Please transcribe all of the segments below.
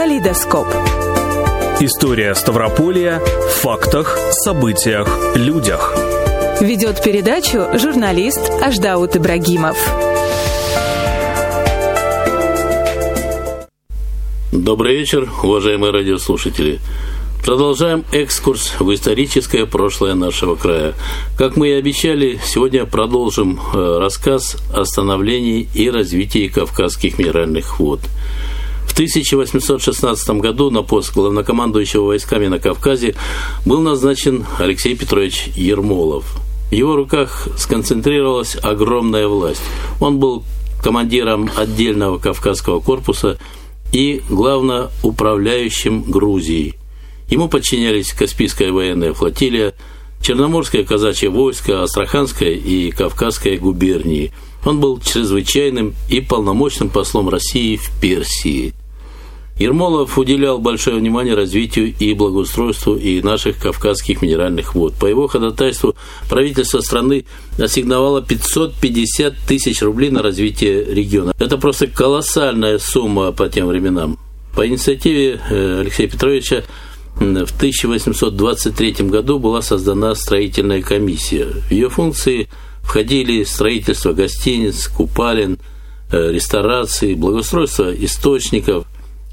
Калейдоскоп. История Ставрополья в фактах, событиях, людях. Ведет передачу журналист Аждаут Ибрагимов. Добрый вечер, уважаемые радиослушатели. Продолжаем экскурс в историческое прошлое нашего края. Как мы и обещали, сегодня продолжим э, рассказ о становлении и развитии Кавказских минеральных вод. В 1816 году на пост главнокомандующего войсками на Кавказе был назначен Алексей Петрович Ермолов. В его руках сконцентрировалась огромная власть. Он был командиром отдельного Кавказского корпуса и главноуправляющим Грузией – Ему подчинялись Каспийская военная флотилия, Черноморское казачье войско, Астраханская и Кавказская губернии. Он был чрезвычайным и полномочным послом России в Персии. Ермолов уделял большое внимание развитию и благоустройству и наших кавказских минеральных вод. По его ходатайству правительство страны ассигновало 550 тысяч рублей на развитие региона. Это просто колоссальная сумма по тем временам. По инициативе э, Алексея Петровича в 1823 году была создана строительная комиссия. В ее функции входили строительство гостиниц, купалин, э, ресторации, благоустройство источников,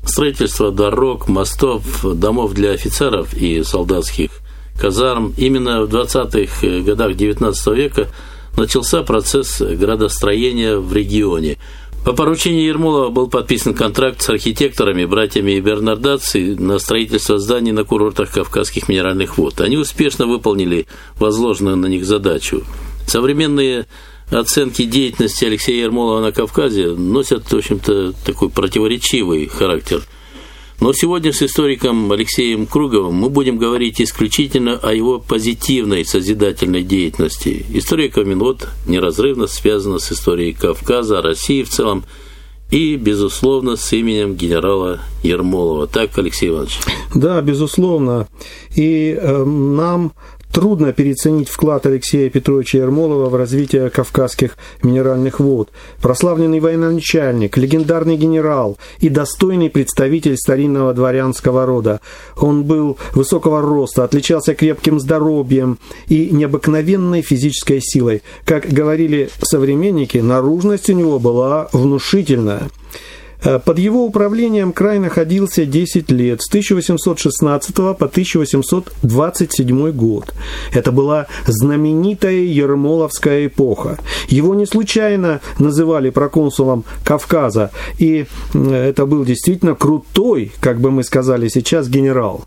строительство дорог, мостов, домов для офицеров и солдатских казарм. Именно в 20-х годах XIX века начался процесс градостроения в регионе – по поручению Ермолова был подписан контракт с архитекторами, братьями Бернардаци на строительство зданий на курортах Кавказских минеральных вод. Они успешно выполнили возложенную на них задачу. Современные оценки деятельности Алексея Ермолова на Кавказе носят, в общем-то, такой противоречивый характер – но сегодня с историком Алексеем Круговым мы будем говорить исключительно о его позитивной созидательной деятельности. История Каменот неразрывно связана с историей Кавказа, России в целом и, безусловно, с именем генерала Ермолова. Так, Алексей Иванович? Да, безусловно. И э, нам Трудно переоценить вклад Алексея Петровича Ермолова в развитие кавказских минеральных вод. Прославленный военачальник, легендарный генерал и достойный представитель старинного дворянского рода. Он был высокого роста, отличался крепким здоровьем и необыкновенной физической силой. Как говорили современники, наружность у него была внушительная. Э, под его управлением край находился 10 лет, с 1816 по 1827 год. Это была знаменитая Ермоловская эпоха. Его не случайно называли проконсулом Кавказа, и это был действительно крутой, как бы мы сказали сейчас, генерал.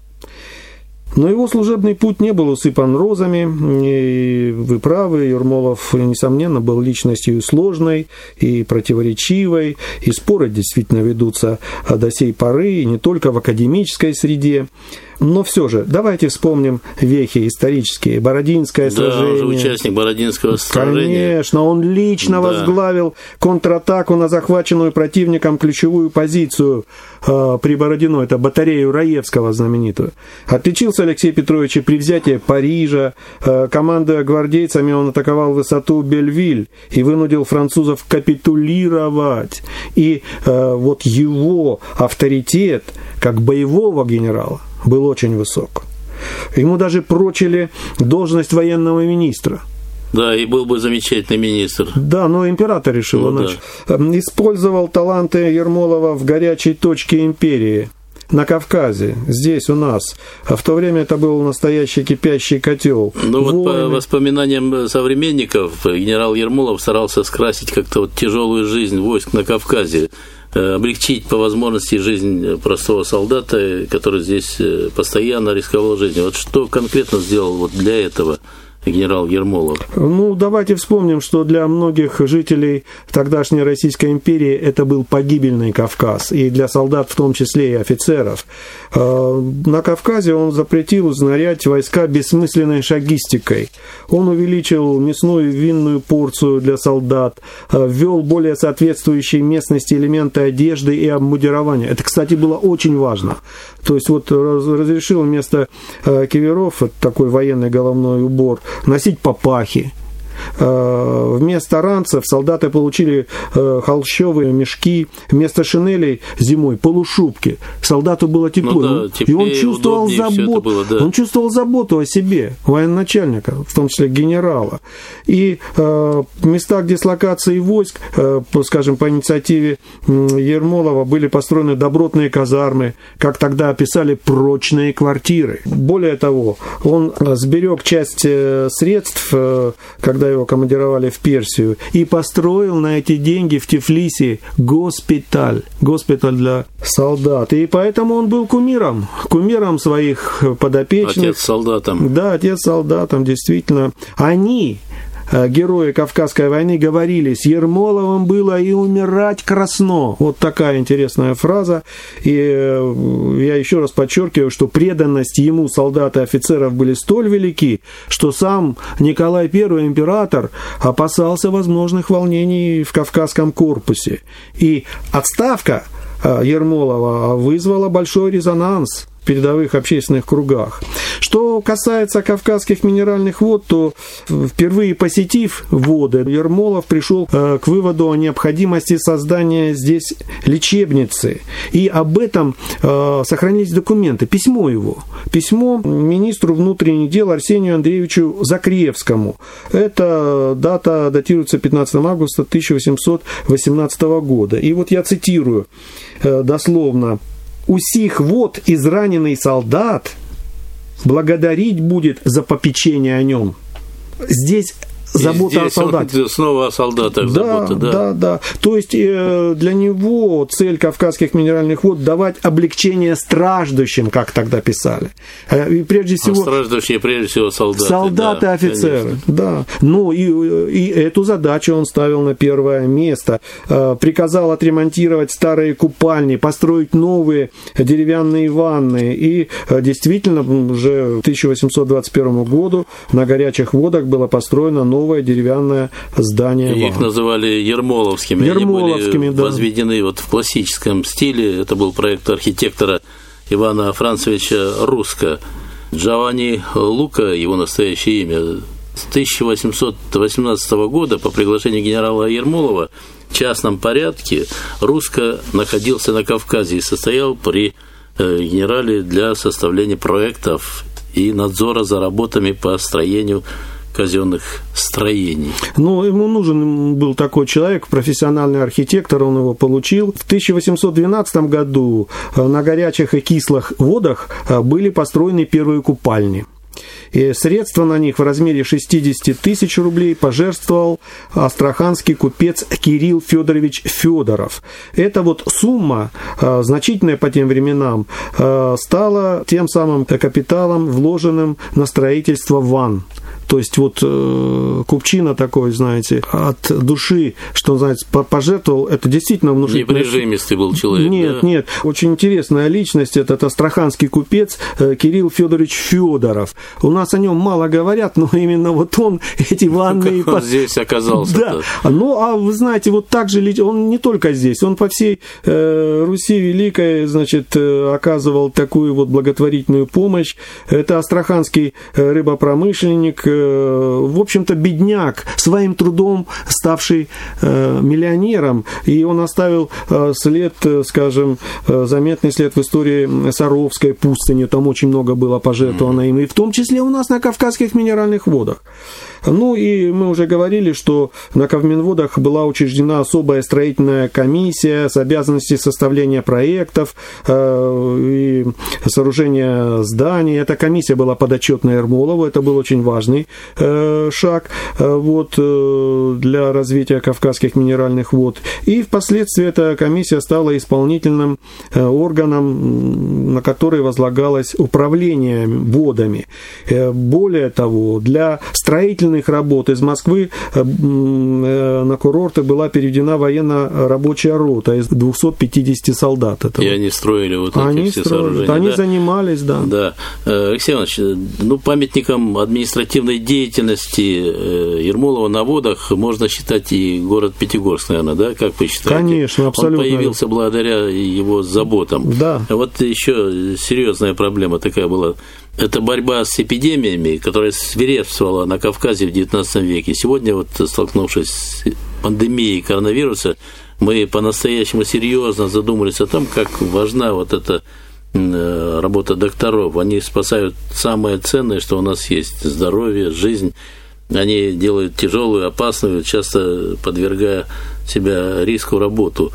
Но его служебный путь не был усыпан розами, и вы правы, Ермолов, несомненно, был личностью сложной и противоречивой, и споры действительно ведутся до сей поры, и не только в академической среде. Но все же, давайте вспомним вехи исторические. Бородинское да, сражение. он участник Бородинского сражения. Конечно, он лично да. возглавил контратаку на захваченную противником ключевую позицию э, при Бородино. Это батарею Раевского знаменитую. Отличился Алексей Петрович и при взятии Парижа. Э, командуя гвардейцами, он атаковал высоту Бельвиль и вынудил французов капитулировать. И э, вот его авторитет как боевого генерала был очень высок. Ему даже прочили должность военного министра. Да, и был бы замечательный министр. Да, но император решил ну, иначе. Да. Эм, использовал таланты Ермолова в горячей точке империи на Кавказе, здесь у нас. А в то время это был настоящий кипящий котел. Ну вот по воспоминаниям современников, генерал Ермолов старался скрасить как-то вот тяжелую жизнь войск на Кавказе. Э, облегчить по возможности жизнь простого солдата, который здесь э, постоянно рисковал жизнью. Вот что конкретно сделал вот для этого генерал Ермолов? Ну, давайте вспомним, что для многих жителей тогдашней Российской империи это был погибельный Кавказ, и для солдат в том числе и офицеров. Э, на Кавказе он запретил узнарять войска бессмысленной шагистикой. Он увеличил мясную и винную порцию для солдат, э, ввел более соответствующие местности элементы одежды и обмундирования. Это, кстати, было очень важно. То есть вот разрешил вместо э, киверов, такой военный головной убор, носить папахи. Вместо ранцев солдаты получили холщовые мешки, вместо шинелей зимой полушубки. Солдату было тепло. Ну, да, и он чувствовал заботу. Было, да. Он чувствовал заботу о себе, военачальника, в том числе генерала. И э, места дислокации войск, э, скажем, по инициативе Ермолова были построены добротные казармы, как тогда описали, прочные квартиры. Более того, он сберег часть э, средств, э, когда его командировали в Персию, и построил на эти деньги в Тифлисе госпиталь, госпиталь для солдат. И поэтому он был кумиром, кумиром своих подопечных. Отец солдатам. Да, отец солдатам, действительно. Они герои Кавказской войны говорили, с Ермоловым было и умирать красно. Вот такая интересная фраза. И э, я еще раз подчеркиваю, что преданность ему солдат и офицеров были столь велики, что сам Николай I, император, опасался возможных волнений в Кавказском корпусе. И отставка э, Ермолова вызвала большой резонанс передовых общественных кругах. Что касается кавказских минеральных вод, то впервые посетив воды, Ермолов пришел э, к выводу о необходимости создания здесь лечебницы. И об этом э, сохранились документы. Письмо его. Письмо министру внутренних дел Арсению Андреевичу Закревскому. Это дата датируется 15 августа 1818 года. И вот я цитирую э, дословно у сих вот израненный солдат благодарить будет за попечение о нем. Здесь забота о солдате. Снова о солдатах да, забота, да. Да, да. То есть э, для него цель Кавказских минеральных вод давать облегчение страждущим, как тогда писали. Э, и прежде всего... А страждущие, прежде всего, солдаты. Солдаты, да, офицеры, конечно. да. Ну, и, и эту задачу он ставил на первое место. Э, приказал отремонтировать старые купальни, построить новые деревянные ванны. И действительно, уже к 1821 году на горячих водах было построено новое новое деревянное здание. Их ван. называли Ермоловскими. Ермоловскими, Они были да. возведены вот в классическом стиле. Это был проект архитектора Ивана Францевича Руска. Джованни Лука, его настоящее имя, с 1818 года по приглашению генерала Ермолова в частном порядке Руска находился на Кавказе и состоял при э, генерале для составления проектов и надзора за работами по строению казенных строений. Ну, ему нужен был такой человек, профессиональный архитектор, он его получил. В 1812 году э, на горячих и кислых водах э, были построены первые купальни. И средства на них в размере 60 тысяч рублей пожертвовал астраханский купец Кирилл Федорович Федоров. Эта вот сумма, э, значительная по тем временам, стала тем самым капиталом, вложенным на строительство ванн. То есть вот э, Купчина такой, знаете, от души, что знаете, пожертвовал, это действительно внушительно. Неприжимистый был человек. Нет, да? нет. Очень интересная личность, этот астраханский купец э, Кирилл Федорович Федоров. У нас о нем мало говорят, но именно вот он эти ванны... Как он здесь оказался Да. Ну, а вы знаете, вот так же он не только здесь, он по всей э, Руси Великой, значит, э, оказывал такую вот благотворительную помощь. Это астраханский э, рыбопромышленник, в общем-то, бедняк, своим трудом ставший э, миллионером. И он оставил э, след, э, скажем, заметный след в истории Саровской пустыни. Там очень много было пожертвовано им. И в том числе у нас на Кавказских минеральных водах. Ну и мы уже говорили, что на Ковминводах была учреждена особая строительная комиссия с обязанностью составления проектов э, и сооружения зданий. Эта комиссия была подотчетна Ермолову, это был очень важный э, шаг э, вот, для развития кавказских минеральных вод. И впоследствии эта комиссия стала исполнительным органом, на который возлагалось управление водами. Более того, для строительных строительных работ из Москвы э, э, на курорты была переведена военно-рабочая рота из 250 солдат. Это И они строили вот они эти все строили, сооружения. Они да? занимались, да. Да. Э, Алексей Иванович, ну, памятником административной деятельности Ермолова на водах можно считать и город Пятигорск, наверное, да, как вы считаете? Конечно, абсолютно. Он появился благодаря его заботам. Да. А вот еще серьезная проблема такая была это борьба с эпидемиями, которая свирепствовала на Кавказе в XIX веке. Сегодня, вот, столкнувшись с пандемией коронавируса, мы по-настоящему серьезно задумались о том, как важна вот эта э, работа докторов. Они спасают самое ценное, что у нас есть – здоровье, жизнь. Они делают тяжелую, опасную, часто подвергая себя риску работу.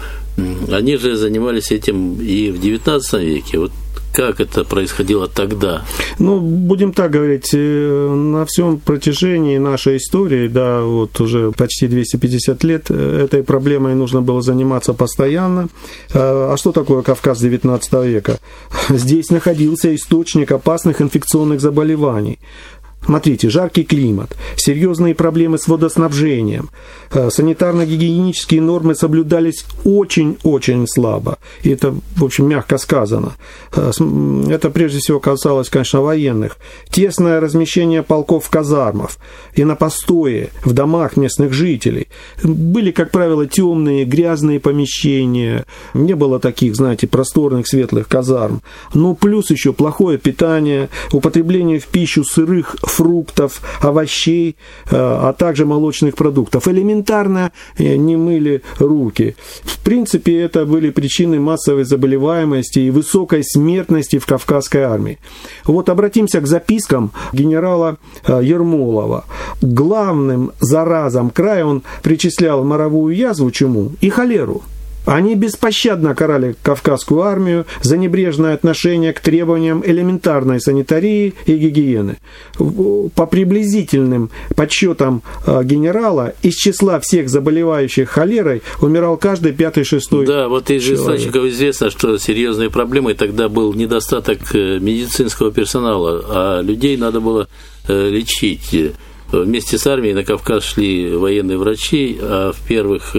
Они же занимались этим и в XIX веке. Вот как это происходило тогда? Ну, будем так говорить, э, на всем протяжении нашей истории, да, вот уже почти 250 лет, э, этой проблемой нужно было заниматься постоянно. А, а что такое Кавказ 19 века? Здесь находился источник опасных инфекционных заболеваний. Смотрите, жаркий климат, серьезные проблемы с водоснабжением, э, санитарно-гигиенические нормы соблюдались очень-очень слабо. И это, в общем, мягко сказано. Э, это прежде всего касалось, конечно, военных. Тесное размещение полков в казармах и на постое в домах местных жителей. Были, как правило, темные, грязные помещения. Не было таких, знаете, просторных, светлых казарм. Но плюс еще плохое питание, употребление в пищу сырых фруктов, овощей, э, а также молочных продуктов. Элементарно э, не мыли руки. В принципе, это были причины массовой заболеваемости и высокой смертности в Кавказской армии. Вот обратимся к запискам генерала э, Ермолова. Главным заразом края он причислял моровую язву, чуму и холеру – они беспощадно карали Кавказскую армию за небрежное отношение к требованиям элементарной санитарии и гигиены. По приблизительным подсчетам э, генерала, из числа всех заболевающих холерой умирал каждый пятый-шестой Да, вот из источников известно, что серьезной проблемой тогда был недостаток э, медицинского персонала, а людей надо было э, лечить. Вместе с армией на Кавказ шли военные врачи, а в первых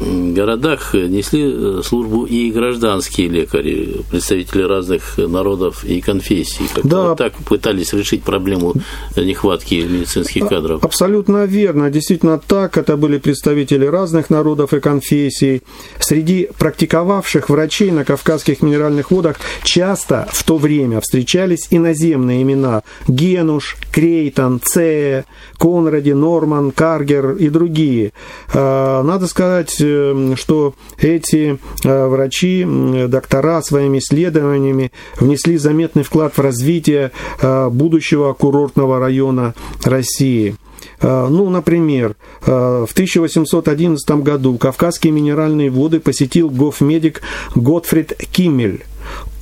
городах несли э, службу и гражданские лекари, представители разных народов и конфессий. Да. Вот так пытались решить проблему нехватки медицинских кадров. Абсолютно верно. Действительно так. Это были представители разных народов и конфессий. Среди практиковавших врачей на Кавказских минеральных водах часто в то время встречались иноземные имена Генуш, Крейтон, Цея, Конради, Норман, Каргер и другие. А, надо сказать, что эти э, врачи, доктора своими исследованиями внесли заметный вклад в развитие э, будущего курортного района России. Ну, например, в 1811 году Кавказские минеральные воды посетил гофмедик Готфрид Киммель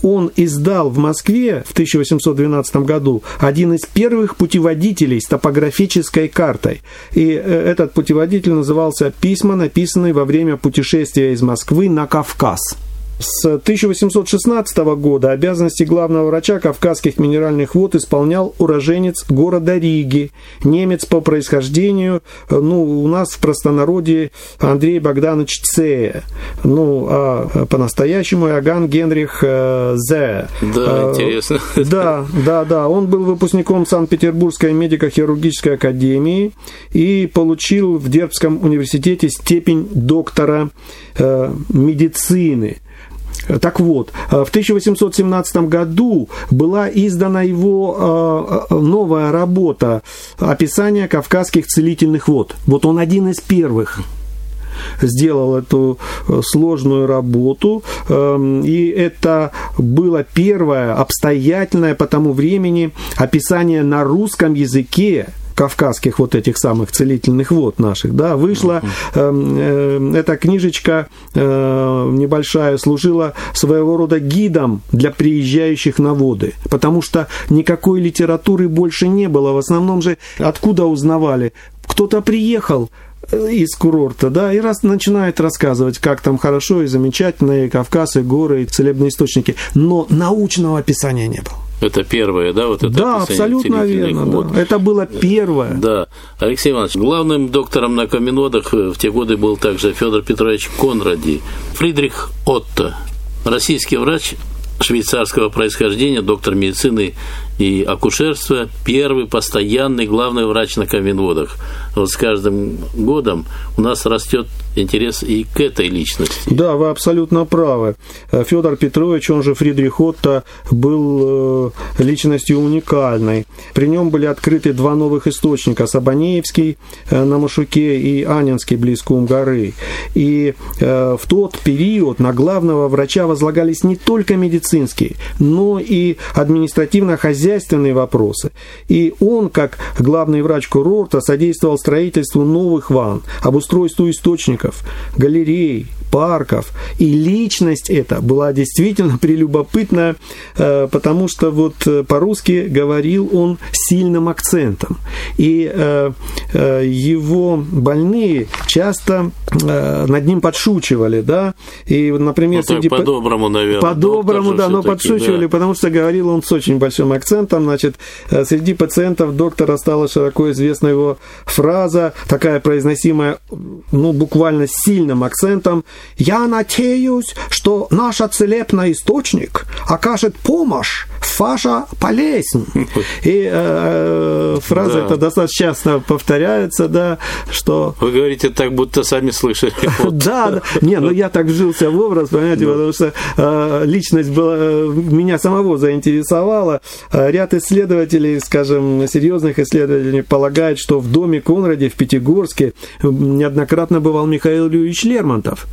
он издал в Москве в 1812 году один из первых путеводителей с топографической картой. И э, этот путеводитель назывался «Письма, написанные во время путешествия из Москвы на Кавказ». С 1816 года обязанности главного врача Кавказских минеральных вод исполнял уроженец города Риги, немец по происхождению, ну, у нас в простонародье Андрей Богданович Цея, ну, а по-настоящему Иоганн Генрих э, Зе. Да, а, интересно. Да, да, да, он был выпускником Санкт-Петербургской медико-хирургической академии и получил в Дербском университете степень доктора э, медицины. Так вот, э, в 1817 году была издана его э, э, новая работа «Описание кавказских целительных вод». Вот он один из первых сделал эту сложную работу, эм, и это было первое обстоятельное по тому времени описание на русском языке кавказских вот этих самых целительных вод наших, да, вышла э, э, эта книжечка э, небольшая, служила своего рода гидом для приезжающих на воды, потому что никакой литературы больше не было. В основном же откуда узнавали? Кто-то приехал, э, из курорта, да, и раз начинает рассказывать, как там хорошо и замечательно, и Кавказ, и горы, и целебные источники, но научного описания не было. Это первое, да, вот это Да, абсолютно верно, да. Это было первое. Да. Алексей Иванович, главным доктором на каменодах в те годы был также Федор Петрович Конради, Фридрих Отто, российский врач швейцарского происхождения, доктор медицины и акушерства, первый постоянный главный врач на каменводах. Вот с каждым годом у нас растет интерес и к этой личности. Да, вы абсолютно правы. Федор Петрович, он же Фридрих Отто, был э, личностью уникальной. При нем были открыты два новых источника – Сабанеевский э, на Машуке и Анинский близ Кум-горы. И э, в тот период на главного врача возлагались не только медицинские, но и административно-хозяйственные вопросы. И он, как главный врач курорта, содействовал строительству новых ванн, обустройству источников, галерей, парков. И личность эта была действительно прелюбопытная, э, потому что вот э, по-русски говорил он сильным акцентом. И э, его больные часто над ним подшучивали, да, и, например, ну, среди... По-доброму, наверное. По-доброму, да, но подшучивали, да. потому что говорил он с очень большим акцентом, значит, среди пациентов доктора стала широко известна его фраза, такая произносимая, ну, буквально с сильным акцентом, я надеюсь, что наш целебный источник окажет помощь в ваша болезнь. И э, э, фраза да. эта достаточно часто повторяется, да, что... Вы говорите так, будто сами слышали. Да, да. Не, ну я так вжился в образ, понимаете, потому что э, личность была, меня самого заинтересовала. Ряд исследователей, скажем, серьезных исследователей полагают, что в доме Конраде в Пятигорске неоднократно бывал Михаил Ильич Лермонтов.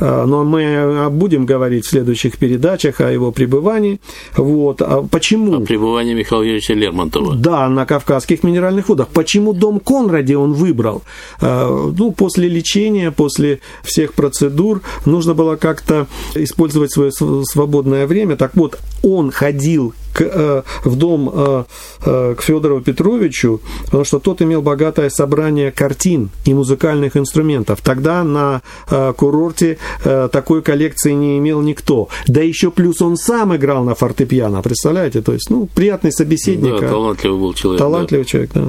А, но мы будем говорить в следующих передачах о его пребывании. Вот. А почему? О пребывании Михаила Юрьевича Лермонтова. Да, на Кавказских минеральных водах. Почему дом Конраде он выбрал? А, ну, после лечения, после всех процедур нужно было как-то использовать свое свободное время. Так вот, он ходил к, э, в дом э, э, к Федору Петровичу, потому что тот имел богатое собрание картин и музыкальных инструментов. Тогда на курорте такой коллекции не имел никто. Да еще плюс он сам играл на фортепиано, представляете? То есть, ну, приятный собеседник. Да, талантливый был человек. Талантливый да. человек, да.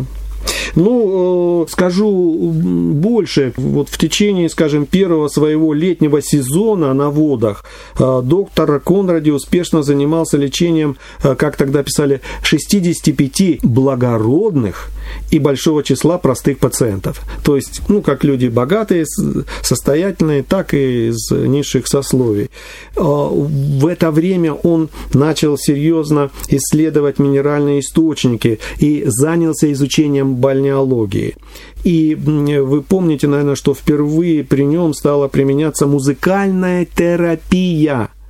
Ну, э, скажу больше. Вот в течение, скажем, первого своего летнего сезона на водах э, доктор Конради успешно занимался лечением, э, как тогда писали, 65 благородных и большого числа простых пациентов. То есть, ну, как люди богатые, состоятельные, так и из низших сословий. В это время он начал серьезно исследовать минеральные источники и занялся изучением бальнеологии. И вы помните, наверное, что впервые при нем стала применяться музыкальная терапия –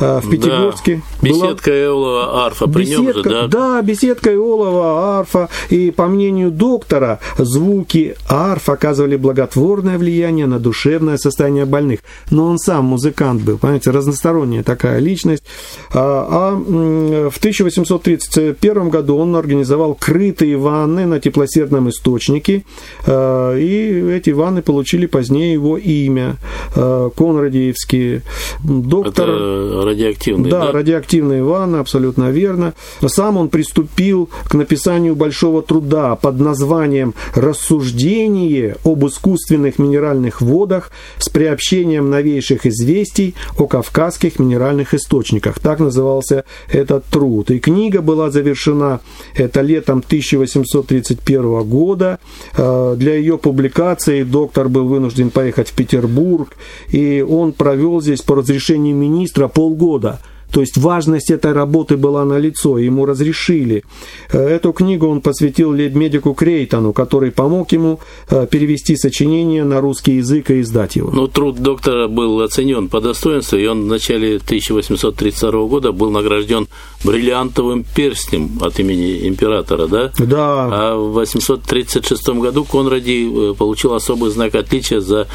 в Пятигорске. Да. Беседка была... Иолова арфа при беседка, нем же, да? Да, беседка Иолова арфа. И по мнению доктора, звуки арф оказывали благотворное влияние на душевное состояние больных. Но он сам музыкант был, понимаете, разносторонняя такая личность. А, а в 1831 году он организовал крытые ванны на теплосердном источнике. А, и эти ванны получили позднее его имя. А, Конрадиевские. Доктор... Это радиоактивные, да? Да, радиоактивные ванны, абсолютно верно. Сам он приступил к написанию большого труда под названием «Рассуждение об искусственных минеральных водах с приобщением новейших известий о кавказских минеральных источниках». Так назывался этот труд. И книга была завершена это летом 1831 года. Э, для ее публикации доктор был вынужден поехать в Петербург, и он провел здесь по разрешению министра полгода года. То есть важность этой работы была налицо, ему разрешили. Э, эту книгу он посвятил лейб-медику Крейтону, который помог ему э, перевести сочинение на русский язык и издать его. Ну, труд доктора был оценен по достоинству, и он в начале 1832 года был награжден бриллиантовым перстнем от имени императора, да? Да. А в 836 году Конради э, получил особый знак отличия за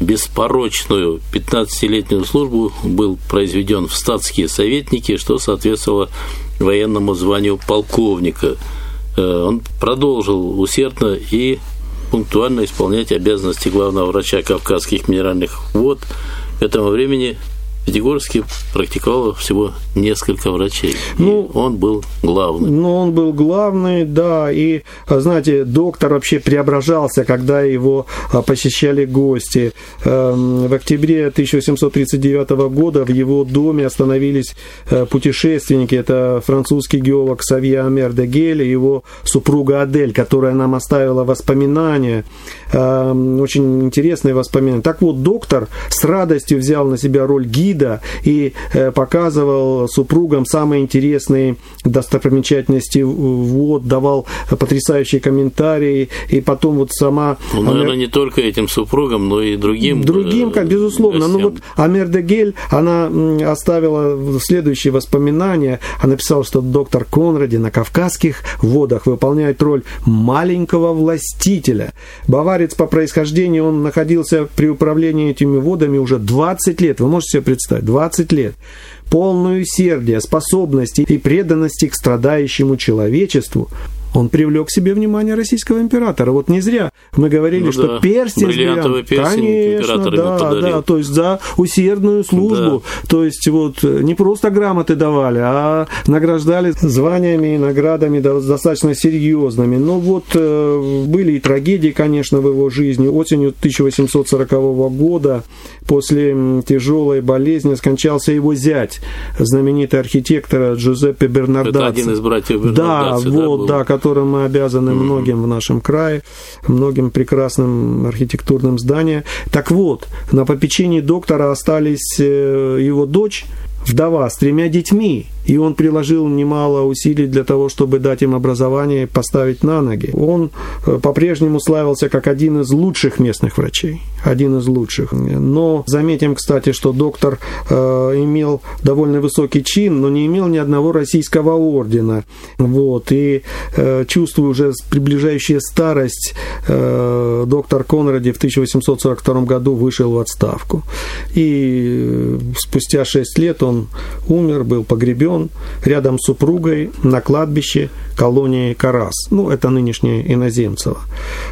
беспорочную 15-летнюю службу был произведен в статские советники, что соответствовало военному званию полковника. Э, он продолжил усердно и пунктуально исполнять обязанности главного врача Кавказских минеральных вод. К этому времени Пятигорске практиковало всего несколько врачей. Ну, и он был главный. Ну, он был главный, да. И, знаете, доктор вообще преображался, когда его а, посещали гости. Эм, в октябре 1839 года в его доме остановились э, путешественники. Это французский геолог Савья Амер де Гель и его супруга Адель, которая нам оставила воспоминания, эм, очень интересные воспоминания. Так вот, доктор с радостью взял на себя роль гида гида и э, показывал супругам самые интересные достопримечательности вот, давал потрясающие комментарии, и потом вот сама... Ну, наверное, Амер... не только этим супругам, но и другим. Другим, как безусловно. Гостям. Ну вот Амер де Гель, она оставила следующие воспоминания. Она написала, что доктор Конради на Кавказских водах выполняет роль маленького властителя. Баварец по происхождению, он находился при управлении этими водами уже 20 лет. Вы можете себе представить? Представить, 20 лет, полную усердия, способности и преданности к страдающему человечеству, он привлек к себе внимание российского императора. Вот не зря мы говорили, ну, что да. перстень Бриллиантовый перстень конечно, да, да, то есть за усердную службу. Да. То есть вот не просто грамоты давали, а награждали званиями и наградами достаточно серьезными. Но вот э, были и трагедии, конечно, в его жизни. Осенью 1840 года после тяжелой болезни скончался его зять, знаменитый архитектор Джузеппе Бернардаци. Это один из братьев Бернардаци, да, вот, да, которым мы обязаны mm-hmm. многим в нашем крае, многим прекрасным архитектурным зданиям. Так вот, на попечении доктора остались э, его дочь, вдова с тремя детьми, и он приложил немало усилий для того, чтобы дать им образование и поставить на ноги. Он э, по-прежнему славился как один из лучших местных врачей, один из лучших. Но заметим, кстати, что доктор э, имел довольно высокий чин, но не имел ни одного российского ордена. Вот. И э, чувствуя уже приближающая старость, э, доктор Конради в 1842 году вышел в отставку. И э, спустя шесть лет он умер, был погребен похоронен рядом с супругой на кладбище колонии Карас. Ну, это нынешнее Иноземцево.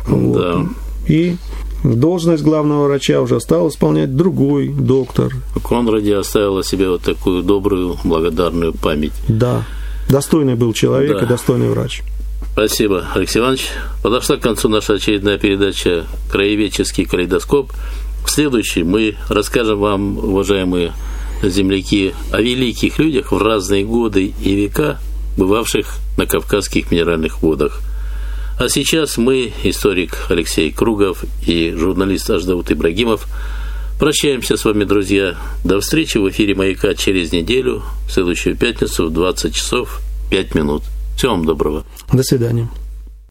Вот. Да. И должность главного врача уже стал исполнять другой доктор. Конради оставил о себе вот такую добрую, благодарную память. Да. Достойный был человек да. и достойный врач. Спасибо, Алексей Иванович. Подошла к концу наша очередная передача «Краеведческий калейдоскоп». В следующей мы расскажем вам, уважаемые земляки, о великих людях в разные годы и века, бывавших на Кавказских минеральных водах. А сейчас мы, историк Алексей Кругов и журналист Аждаут Ибрагимов, прощаемся с вами, друзья. До встречи в эфире «Маяка» через неделю, в следующую пятницу в 20 часов 5 минут. Всего вам доброго. До свидания.